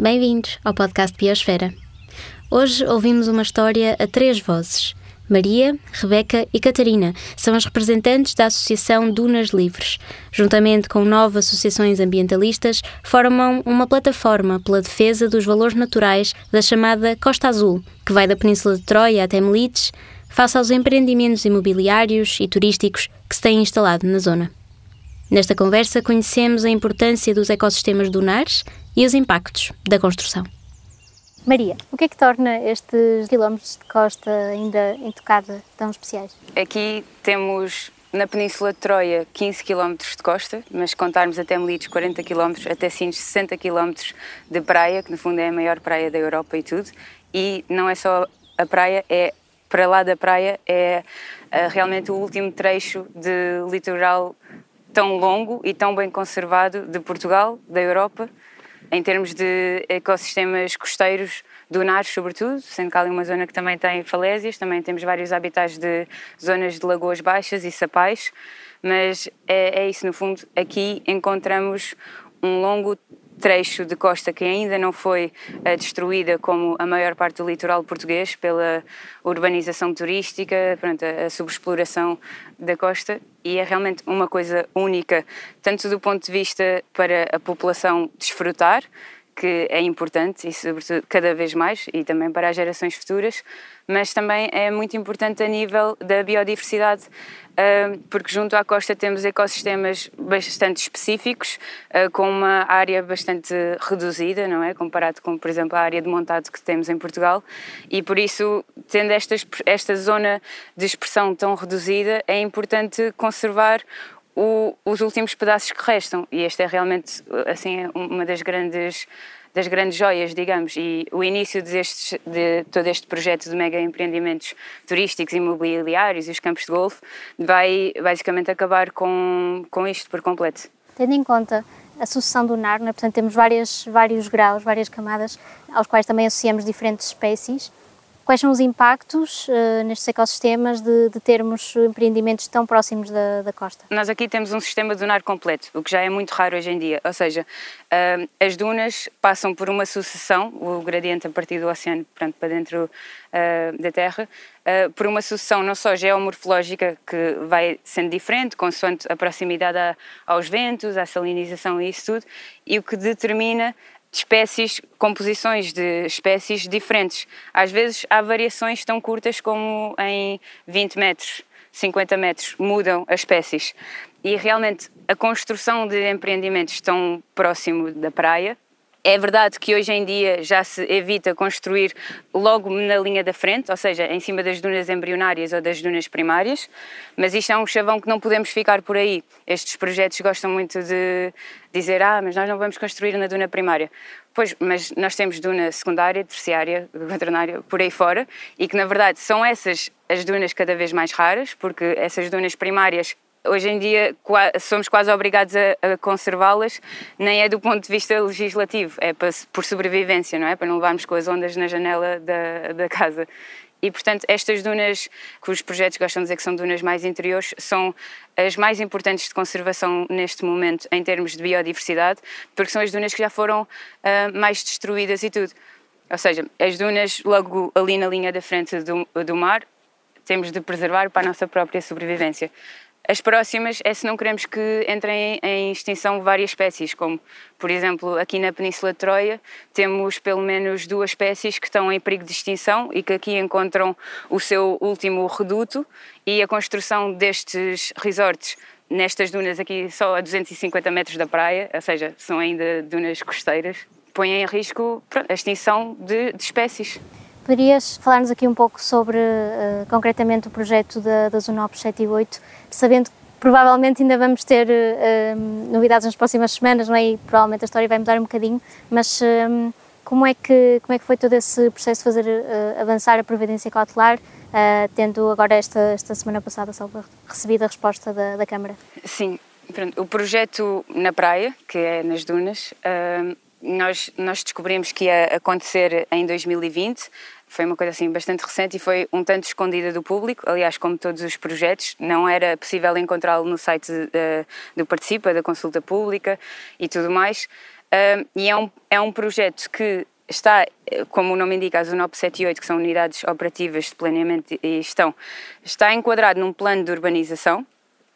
Bem-vindos ao podcast Biosfera. Hoje ouvimos uma história a três vozes. Maria, Rebeca e Catarina são as representantes da Associação Dunas Livres. Juntamente com nove associações ambientalistas, formam uma plataforma pela defesa dos valores naturais da chamada Costa Azul, que vai da Península de Troia até Melites, face aos empreendimentos imobiliários e turísticos que se têm instalado na zona. Nesta conversa conhecemos a importância dos ecossistemas dunares e os impactos da construção. Maria, o que é que torna estes quilómetros de costa ainda intocada tão especiais? Aqui temos na Península de Troia 15 km de costa, mas contarmos até Melides 40 km, até Sines 60 km de praia, que no fundo é a maior praia da Europa e tudo. E não é só a praia, é para lá da praia, é uh, realmente o último trecho de litoral tão longo e tão bem conservado de Portugal, da Europa em termos de ecossistemas costeiros, dunares sobretudo, sendo que ali uma zona que também tem falésias, também temos vários habitats de zonas de lagoas baixas e sapais, mas é, é isso, no fundo, aqui encontramos um longo trecho de costa que ainda não foi uh, destruída como a maior parte do litoral português pela urbanização turística, pronto, a, a subexploração da costa e é realmente uma coisa única, tanto do ponto de vista para a população desfrutar, que é importante e sobretudo cada vez mais e também para as gerações futuras, mas também é muito importante a nível da biodiversidade, porque junto à costa temos ecossistemas bastante específicos, ah, com uma área bastante reduzida, não é? Comparado com, por exemplo, a área de montado que temos em Portugal, e por isso, tendo esta, esta zona de expressão tão reduzida, é importante conservar o, os últimos pedaços que restam, e esta é realmente assim uma das grandes das grandes joias, digamos, e o início destes, de todo este projeto de mega empreendimentos turísticos, imobiliários e os campos de golfe vai basicamente acabar com, com isto por completo. Tendo em conta a sucessão do NAR, portanto temos várias, vários graus, várias camadas, aos quais também associamos diferentes espécies, Quais são os impactos uh, nestes ecossistemas de, de, termos empreendimentos tão próximos da, da, costa? Nós aqui temos um sistema dunar completo, o que já é muito raro hoje em dia. Ou seja, uh, as dunas passam por uma sucessão, o gradiente a partir do oceano para dentro uh, da Terra, por uma sucessão não só geomorfológica, que vai sendo diferente, consoante a proximidade a, aos ventos, à salinização e isso tudo, e o que determina de espécies, composições de espécies diferentes. Às vezes há variações tão curtas como em 20 metros, 50 metros, mudam as espécies. E realmente a construção de empreendimentos tão próximo da praia é verdade que hoje em dia já se evita construir logo na linha da frente, ou seja, em cima das dunas embrionárias ou das dunas primárias, mas isto é um chavão que não podemos ficar por aí. Estes projetos gostam muito de dizer, ah, mas nós não vamos construir na duna primária. Pois, mas nós temos duna secundária, terciária, quaternária, por aí fora, e que na verdade são essas as dunas cada vez mais raras, porque essas dunas primárias hoje em dia somos quase obrigados a, a conservá-las, nem é do ponto de vista legislativo, é por sobrevivência, não é? Para não levarmos com as ondas na janela da, da casa. E, portanto, estas dunas, que os projetos gostam de dizer que são dunas mais interiores, são as mais importantes de conservação neste momento em termos de biodiversidade, porque são as dunas que já foram uh, mais destruídas e tudo. Ou seja, as dunas logo ali na linha da frente do, do mar, temos de preservar para a nossa própria sobrevivência. As próximas é se não queremos que entrem em extinção várias espécies, como, por exemplo, aqui na Península de Troia, temos pelo menos duas espécies que estão em perigo de extinção e que aqui encontram o seu último reduto e a construção destes resorts nestas dunas aqui só a 250 metros da praia, ou seja, são ainda dunas costeiras, põem em risco a extinção de, de espécies. Poderias falar-nos aqui um pouco sobre, uh, concretamente, o projeto da, da Zona 7 e 8, sabendo que provavelmente ainda vamos ter uh, novidades nas próximas semanas, não é? E provavelmente a história vai mudar um bocadinho, mas uh, como, é que, como é que foi todo esse processo de fazer avançar a previdência cautelar, tendo agora esta, esta semana passada salvo, recebido a resposta da, da Câmara? Sim, Pronto, o projeto na praia, que é nas dunas, nós, nós descobrimos que ia acontecer em 2020, foi uma coisa assim bastante recente e foi um tanto escondida do público. Aliás, como todos os projetos, não era possível encontrá-lo no site uh, do Participa, da consulta pública e tudo mais. e é um, é um projeto que está, como o nome indica, as UNOP 7 e 8, que são unidades operativas de planeamento e gestão, está enquadrado num plano de urbanização,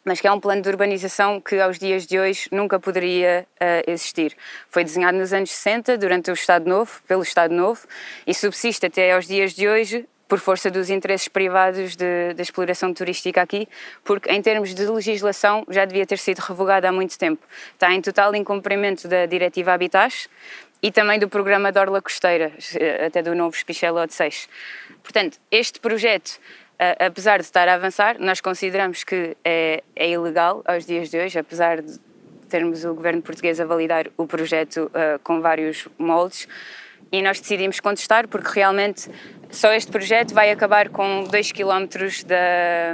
mas que é um plano de urbanização que aos dias de hoje nunca poderia uh, existir. Foi desenhado nos anos 60, durante o Estado Novo, pelo Estado Novo, e subsiste até aos dias de hoje por força dos interesses privados da exploração turística aqui, porque em termos de legislação já devia ter sido revogada há muito tempo. Está em total incumprimento da Diretiva Habitats e também do programa de Orla Costeira, eh, até do novo Spichelot 6. Portanto, este projeto apesar de estar a avançar, nós consideramos que é, é, ilegal aos dias de hoje, apesar de termos o governo português a validar o projeto uh, com vários moldes. E nós decidimos contestar porque realmente só este projeto vai acabar com 2 km da,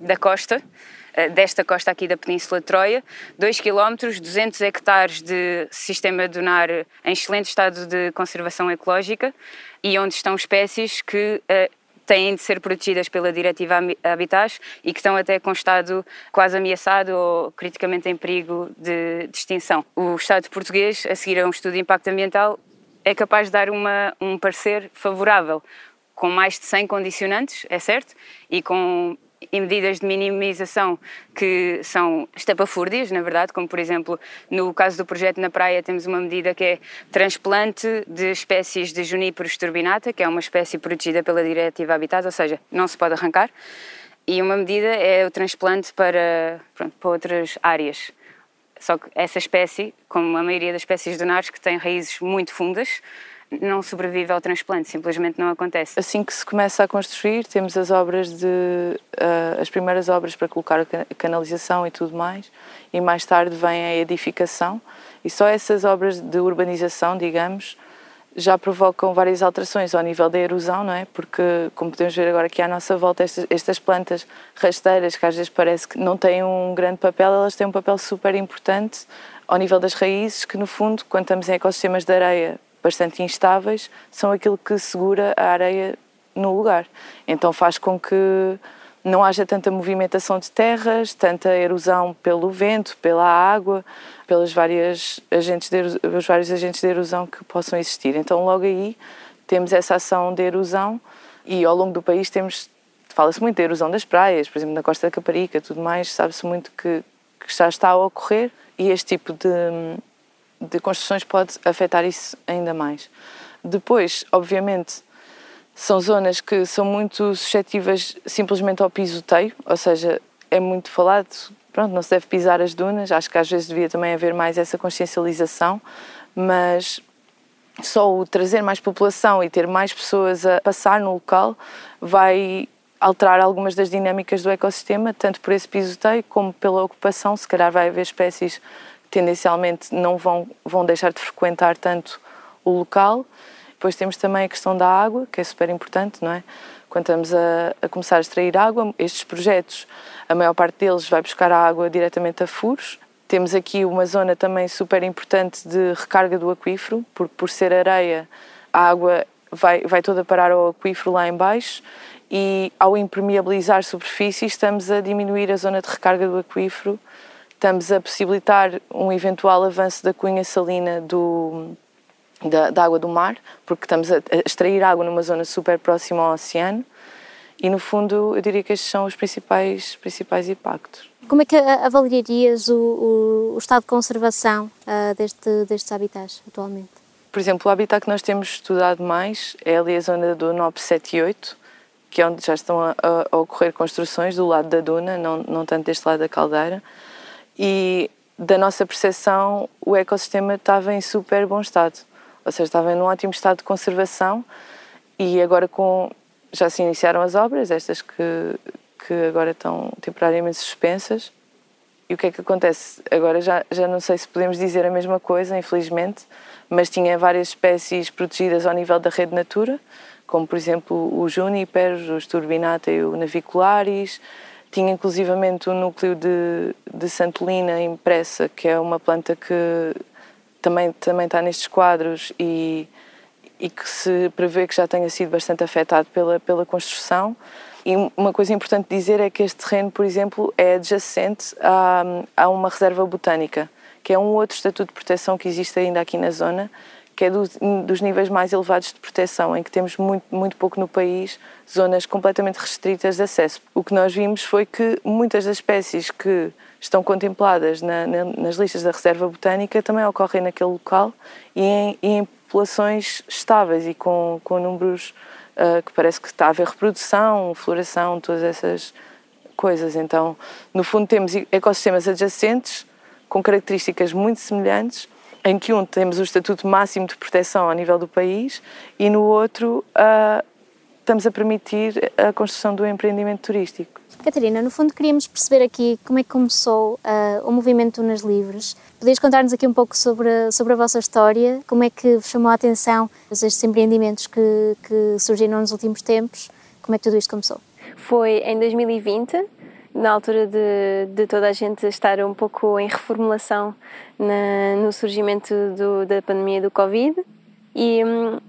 da costa, uh, desta costa aqui da Península de Troia, 2 km, 200 hectares de sistema dunar em excelente estado de conservação ecológica e onde estão espécies que uh, têm de ser protegidas pela Diretiva Habitats e que estão até com estado quase ameaçado ou criticamente em perigo de, de extinção. O Estado português, a seguir a um estudo de impacto ambiental, é capaz de dar uma, um parecer favorável, com mais de 100 condicionantes, é certo, e com e medidas de minimização que são estapafúrdias, na verdade, como por exemplo no caso do projeto na praia temos uma medida que é transplante de espécies de Juniperus turbinata, que é uma espécie protegida pela Diretiva Habitat, ou seja, não se pode arrancar, e uma medida é o transplante para, pronto, para outras áreas. Só que essa espécie, como a maioria das espécies dunares, que tem raízes muito fundas, não sobrevive ao transplante, simplesmente não acontece. Assim que se começa a construir, temos as obras de uh, as primeiras obras para colocar a canalização e tudo mais, e mais tarde vem a edificação, e só essas obras de urbanização, digamos, já provocam várias alterações ao nível da erosão, não é? Porque, como podemos ver agora aqui à nossa volta, estas, estas plantas rasteiras, que às vezes parece que não têm um grande papel, elas têm um papel super importante ao nível das raízes, que no fundo, quando estamos em ecossistemas de areia bastante instáveis, são aquilo que segura a areia no lugar. Então faz com que não haja tanta movimentação de terras, tanta erosão pelo vento, pela água, pelas várias agentes de, os vários agentes de erosão que possam existir. Então logo aí temos essa ação de erosão e ao longo do país temos fala-se muito da erosão das praias, por exemplo na Costa da Caparica, tudo mais, sabe-se muito que, que já está a ocorrer e este tipo de de construções pode afetar isso ainda mais. Depois, obviamente, são zonas que são muito suscetíveis simplesmente ao pisoteio, ou seja, é muito falado, pronto, não se deve pisar as dunas, acho que às vezes devia também haver mais essa consciencialização, mas só o trazer mais população e ter mais pessoas a passar no local vai alterar algumas das dinâmicas do ecossistema, tanto por esse pisoteio como pela ocupação, se calhar vai haver espécies tendencialmente não vão, vão deixar de frequentar tanto o local. Depois temos também a questão da água, que é super importante, não é? Quando estamos a, a começar a extrair água, estes projetos, a maior parte deles vai buscar a água diretamente a furos. Temos aqui uma zona também super importante de recarga do aquífero, porque por ser areia, a água vai, vai toda parar ao aquífero lá embaixo e ao impermeabilizar superfícies estamos a diminuir a zona de recarga do aquífero estamos a possibilitar um eventual avanço da cunha salina do, da, da, água do mar, porque estamos a, extrair água numa zona super próxima ao oceano e, no fundo, eu diria que estes são os principais, principais impactos. Como é que avaliarias o, o, o estado de conservação uh, deste, destes habitats atualmente? Por exemplo, o habitat que nós temos estudado mais é ali a zona do NOP 7 e 8, que é onde já estão a, a ocorrer construções do lado da duna, não, não tanto deste lado da caldeira e da nossa percepção o ecossistema estava em super bom estado, ou seja, estava em um ótimo estado de conservação e agora com já se iniciaram as obras, estas que, que agora estão temporariamente suspensas. E o que é que acontece? Agora já, já não sei se podemos dizer a mesma coisa, infelizmente, mas tinha várias espécies protegidas ao nível da rede Natura, como por exemplo o Juniper, os Turbinata e o Navicularis, tinha inclusivamente o núcleo de, de Santolina impressa, que é uma planta que também, também está nestes quadros e, e que se prevê que já tenha sido bastante afetado pela, pela construção. E uma coisa importante dizer é que este terreno, por exemplo, é adjacente a, a uma reserva botânica, que é um outro estatuto de proteção que existe ainda aqui na zona, que é do, dos níveis mais elevados de proteção, em que temos muito, muito pouco no país zonas completamente restritas de acesso. O que nós vimos foi que muitas das espécies que estão contempladas na, na, nas listas da reserva botânica também ocorrem naquele local e em, e em populações estáveis e com, com números uh, que parece que está a haver reprodução, floração, todas essas coisas. Então, no fundo, temos ecossistemas adjacentes com características muito semelhantes, em que um temos o estatuto máximo de proteção ao nível do país e no outro uh, estamos a permitir a construção do empreendimento turístico. Catarina, no fundo queríamos perceber aqui como é que começou uh, o movimento Nas Livres. Podias contar-nos aqui um pouco sobre, sobre a vossa história, como é que vos chamou a atenção estes empreendimentos que, que surgiram nos últimos tempos, como é que tudo isto começou? Foi em 2020, na altura de, de toda a gente estar um pouco em reformulação na, no surgimento do, da pandemia do Covid. E hum,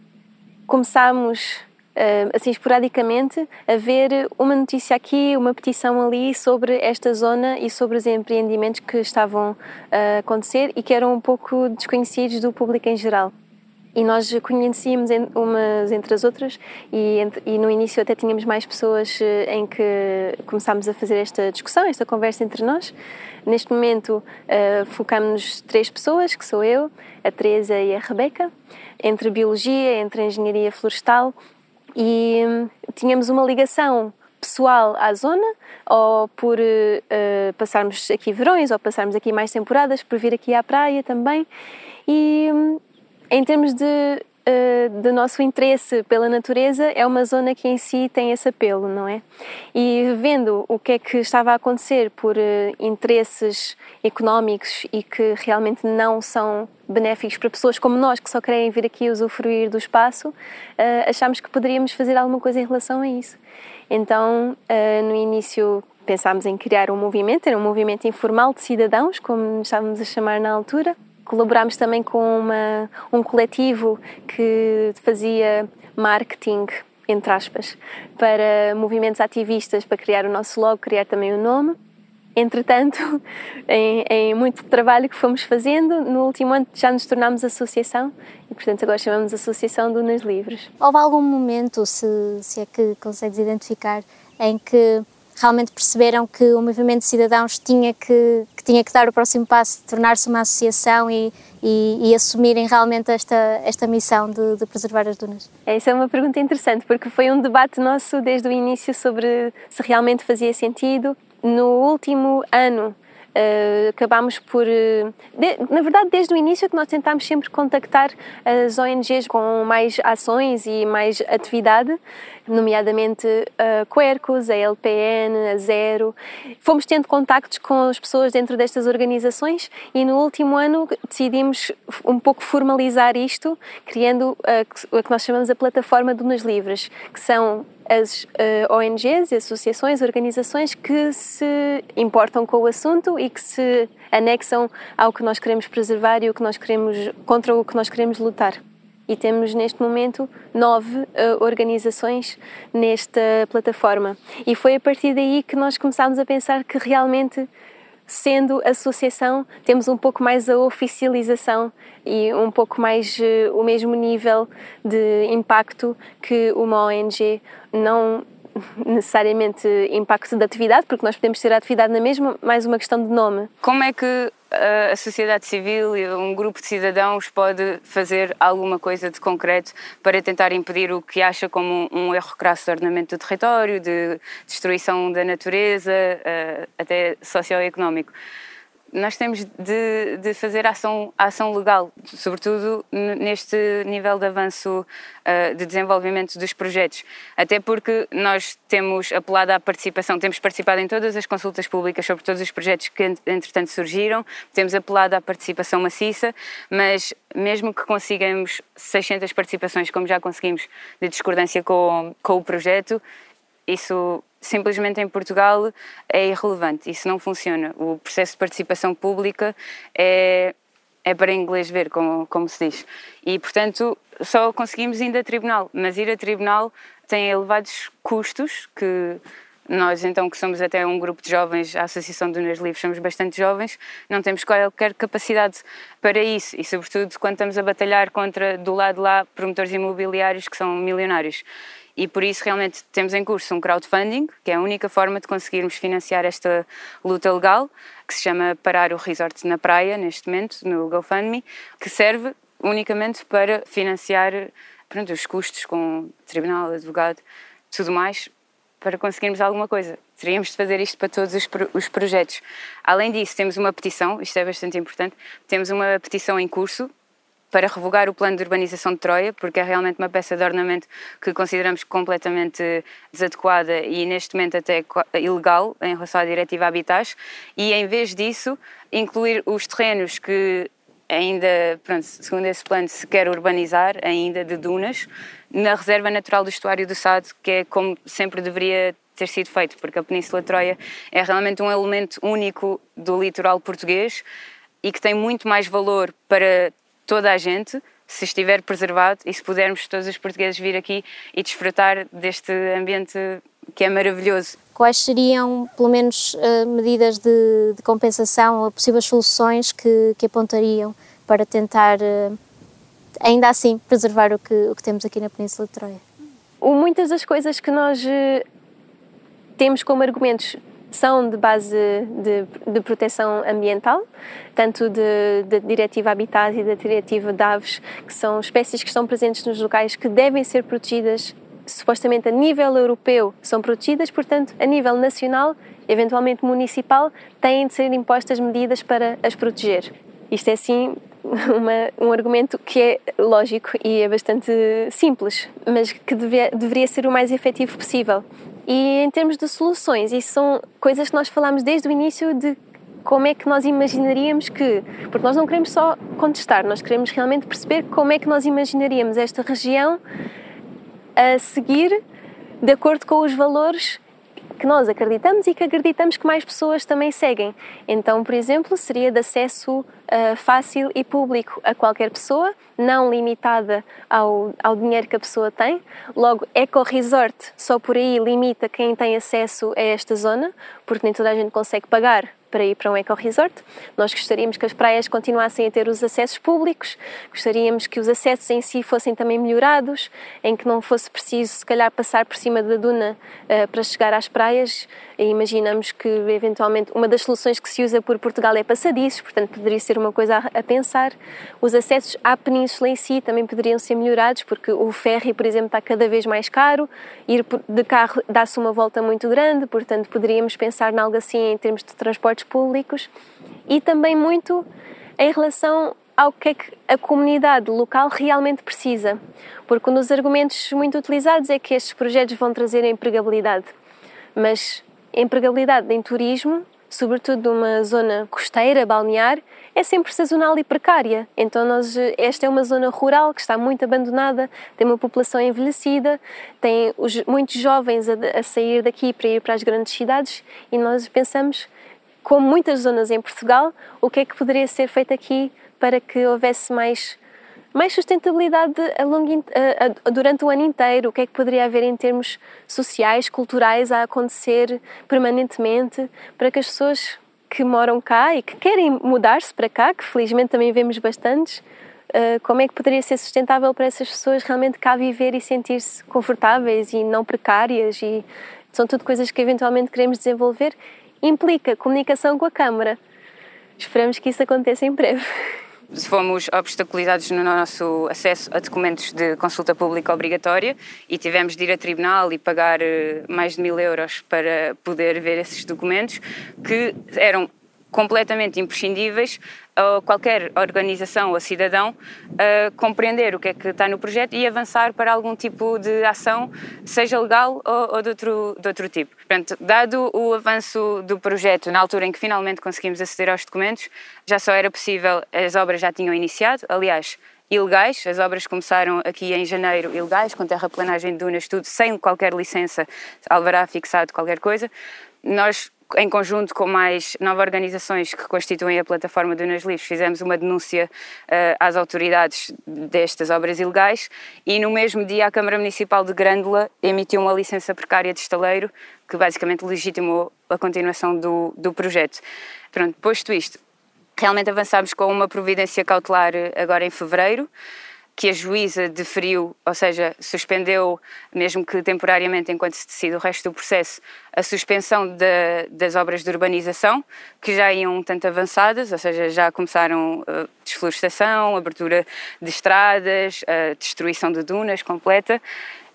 começámos hum, assim esporadicamente a ver uma notícia aqui, uma petição ali sobre esta zona e sobre os empreendimentos que estavam a acontecer e que eram um pouco desconhecidos do público em geral e nós conhecíamos umas entre as outras e, e, no início até tínhamos mais pessoas eh, em que começámos a fazer esta discussão, esta conversa entre nós. Neste momento uh, eh, focamos três pessoas, que sou eu, a Teresa e a Rebeca, entre biologia, entre engenharia florestal e um, tínhamos uma ligação pessoal à zona, ou por uh, passarmos aqui verões, ou passarmos aqui mais temporadas, por vir aqui à praia também. E um, em termos de, uh, de nosso interesse pela natureza, é uma zona que em si tem esse apelo, não é? E vendo o que é que estava a acontecer por uh, interesses económicos e que realmente não são benéficos para pessoas como nós que só querem vir aqui usufruir do espaço, uh, achámos que poderíamos fazer alguma coisa em relação a isso. Então, no início pensámos em criar um movimento, era um movimento informal de cidadãos, como estávamos a chamar na altura, Colaborámos também com uma, um coletivo que fazia marketing, entre aspas, para movimentos ativistas, para criar o nosso logo, criar também o nome. Entretanto, em, em, muito trabalho que fomos fazendo, no último ano já nos tornámos associação e, portanto, agora chamamos Associação Dunas Livres. Houve algum momento, se, se é que consegues identificar, em que realmente perceberam que o movimento de cidadãos tinha que, que tinha que dar o próximo passo tornar-se uma associação e, e, e, assumirem realmente esta, esta missão de, de preservar as dunas? Essa é uma pergunta interessante, porque foi um debate nosso desde o início sobre se realmente fazia sentido. No último ano, Uh, acabámos por. Uh, de, na verdade, desde o início que nós tentámos sempre contactar as ONGs com mais ações e mais atividade, nomeadamente a Quercus, a LPN, a Zero. Fomos tendo contactos com as pessoas dentro destas organizações e no último ano decidimos um pouco formalizar isto, criando a, a que nós chamamos a plataforma Dunas Livres, que são as uh, eh, ONGs, associações, organizações que se importam com o assunto e que se anexam ao que nós queremos preservar e o que nós queremos contra o que nós queremos lutar. E temos neste momento nove uh, organizações nesta plataforma. E foi a partir daí que nós começámos a pensar que realmente sendo associação, temos um pouco mais a oficialização e um pouco mais uh, o mesmo nível de impacto que uma ONG, não necessariamente impacto da atividade, porque nós podemos ter a atividade na mesma, mais uma questão de nome. Como é que a sociedade civil e um grupo de cidadãos pode fazer alguma coisa de concreto para tentar impedir o que acha como um erro crasso de ordenamento do território, de destruição da natureza, até socioeconómico nós temos de, de fazer ação, ação legal, sobretudo neste nível de avanço uh, de desenvolvimento dos projetos. Até porque nós temos apelado à participação, temos participado em todas as consultas públicas sobre todos os projetos que entretanto surgiram, temos apelado à participação maciça, mas mesmo que consigamos 600 participações, como já conseguimos, de discordância com, com o projeto, isso simplesmente em Portugal é irrelevante, isso não funciona. O processo de participação pública é, é para inglês ver, como, como se diz. E, portanto, só conseguimos ir a tribunal, mas ir a tribunal tem elevados custos que Nós, então, que somos até um grupo de jovens, a Associação de Dunas Livres, somos bastante jovens, não temos qualquer capacidade para isso e, sobretudo, quando estamos a batalhar contra, do lado lá, promotores imobiliários que são milionários. E por isso, realmente, temos em curso um crowdfunding, que é a única forma de conseguirmos financiar esta luta legal, que se chama Parar o Resort na Praia, neste momento, no GoFundMe, que serve unicamente para financiar pronto, os custos com tribunal, advogado, tudo mais, para conseguirmos alguma coisa. Teríamos de fazer isto para todos os, os projetos. Além disso, temos uma petição, isto é bastante importante, temos uma petição em curso para revogar o plano de urbanização de Troia, porque é realmente uma peça de ornamento que consideramos completamente desadequada e neste momento até ilegal em relação à diretiva Habitats, e em vez disso incluir os terrenos que ainda, pronto, segundo esse plano, se quer urbanizar ainda de dunas, na Reserva Natural do Estuário do Sado, que é como sempre deveria ter sido feito, porque a Península de Troia é realmente um elemento único do litoral português e que tem muito mais valor para toda a gente se estiver preservado e se pudermos todos os portugueses vir aqui e desfrutar deste ambiente que é maravilhoso. Quais seriam, pelo menos, eh, medidas de, de compensação ou possíveis soluções que, que apontariam para tentar, eh, ainda assim, preservar o que, o que temos aqui na Península de Troia? Muitas das coisas que nós eh, temos como argumentos são de base de, de proteção ambiental, tanto da Diretiva Habitat e da Diretiva de Aves, que são espécies que estão presentes nos locais que devem ser protegidas supostamente a nível europeu são protegidas, portanto, a nível nacional, eventualmente municipal, têm de ser impostas medidas para as proteger. Isto é sim uma, um argumento que é lógico e é bastante simples, mas que deve, deveria ser o mais efetivo possível. E em termos de soluções, isso são coisas que nós falamos desde o início de como é que nós imaginaríamos que. Porque nós não queremos só contestar, nós queremos realmente perceber como é que nós imaginaríamos esta região a seguir de acordo com os valores que nós acreditamos e que acreditamos que mais pessoas também seguem. Então, por exemplo, seria de acesso uh, fácil e público a qualquer pessoa, não limitada ao, ao dinheiro que a pessoa tem. Logo, Eco Resort só por aí limita quem tem acesso a esta zona, porque nem toda a gente consegue pagar para ir para um eco-resort. Nós gostaríamos que as praias continuassem a ter os acessos públicos, gostaríamos que os acessos em si fossem também melhorados, em que não fosse preciso, se calhar, passar por cima da duna uh, para chegar às praias. E imaginamos que, eventualmente, uma das soluções que se usa por Portugal é passadiços, portanto, poderia ser uma coisa a, a pensar. Os acessos à península em si também poderiam ser melhorados, porque o ferry, por exemplo, está cada vez mais caro, ir de carro dá-se uma volta muito grande, portanto, poderíamos pensar em algo assim em termos de transportes públicos e também muito em relação ao que é que a comunidade local realmente precisa. Porque um dos argumentos muito utilizados é que estes projetos vão trazer empregabilidade. Mas empregabilidade em turismo, sobretudo numa zona costeira, balnear, é sempre sazonal e precária. Então, nós, esta é uma zona rural que está muito abandonada, tem uma população envelhecida, tem os, muitos jovens a, a sair daqui para ir para as grandes cidades e nós pensamos como muitas zonas em Portugal, o que é que poderia ser feito aqui para que houvesse mais, mais sustentabilidade a longo, a, a, durante o ano inteiro? O que é que poderia haver em termos sociais, culturais a acontecer permanentemente para que as pessoas que moram cá e que querem mudar-se para cá, que felizmente também vemos bastantes, uh, como é que poderia ser sustentável para essas pessoas realmente cá viver e sentir-se confortáveis e não precárias e são tudo coisas que eventualmente queremos desenvolver implica comunicação com a Câmara. Esperamos que isso aconteça em breve. Fomos obstaculizados no nosso acesso a documentos de consulta pública obrigatória e tivemos de ir a tribunal e pagar eh, mais de mil euros para poder ver esses documentos que eram completamente imprescindíveis a qualquer organização ou cidadão a compreender o que é que está no projeto e avançar para algum tipo de ação, seja legal ou, ou de, outro, de outro tipo. Portanto, dado o avanço do projeto na altura em que finalmente conseguimos aceder aos documentos, já só era possível, as obras já tinham iniciado, aliás, ilegais. As obras começaram aqui em janeiro, ilegais, com terraplanagem de dunas, tudo sem qualquer licença, alvará fixado, qualquer coisa. Nós em conjunto com mais nove organizações que constituem a plataforma do Nas Livres, fizemos uma denúncia uh, às autoridades destas obras ilegais e no mesmo dia a Câmara Municipal de Grândola emitiu uma licença precária de estaleiro que basicamente legitimou a continuação do, do projeto. Pronto, posto isto, realmente avançámos com uma providência cautelar eh, agora em fevereiro que a juíza deferiu, ou seja, suspendeu, mesmo que temporariamente, enquanto se decide o resto do processo, a suspensão de, das obras de urbanização, que já iam um tanto avançadas, ou seja, já começaram a eh, desflorestação, abertura de estradas, a destruição de dunas completa.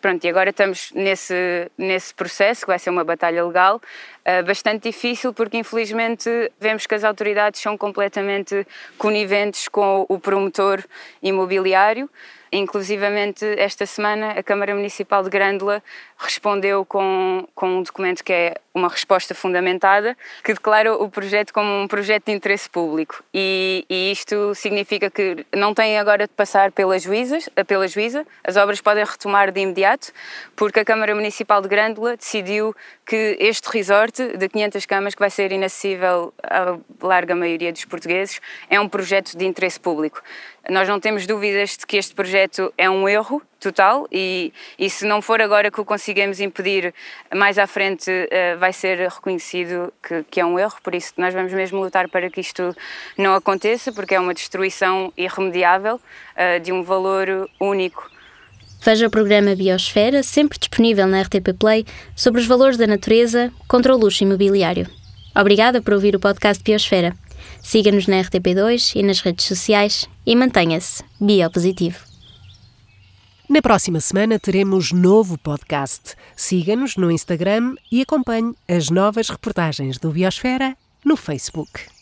Pronto, e agora estamos nesse, nesse processo, que vai ser uma batalha legal, uh, bastante difícil, porque infelizmente vemos que as autoridades são completamente coniventes com o promotor imobiliário Inclusivamente, esta semana, a Câmara Municipal de Grândola respondeu com, com um documento que é uma resposta fundamentada, que declara o projeto como um projeto de interesse público. E, e isto significa que não tem agora de passar pela, juízas, pela juíza, as obras podem retomar de imediato, porque a Câmara Municipal de Grândola decidiu que este resort de 500 camas, que vai ser inacessível à larga maioria dos portugueses, é um projeto de interesse público. Nós não temos dúvidas de que este projeto é um erro total e, e se não for agora que o conseguimos impedir, mais à frente uh, vai ser reconhecido que, que, é um erro, por isso nós vamos mesmo lutar para que isto não aconteça, porque é uma destruição irremediável uh, de um valor único. Veja o programa Biosfera, sempre disponível na RTP Play, sobre os valores da natureza contra o luxo imobiliário. Obrigada por ouvir o podcast Biosfera. Siga-nos na RTP2 e nas redes sociais e mantenha-se biopositivo. Na próxima semana teremos novo podcast. Siga-nos no Instagram e acompanhe as novas reportagens do Biosfera no Facebook.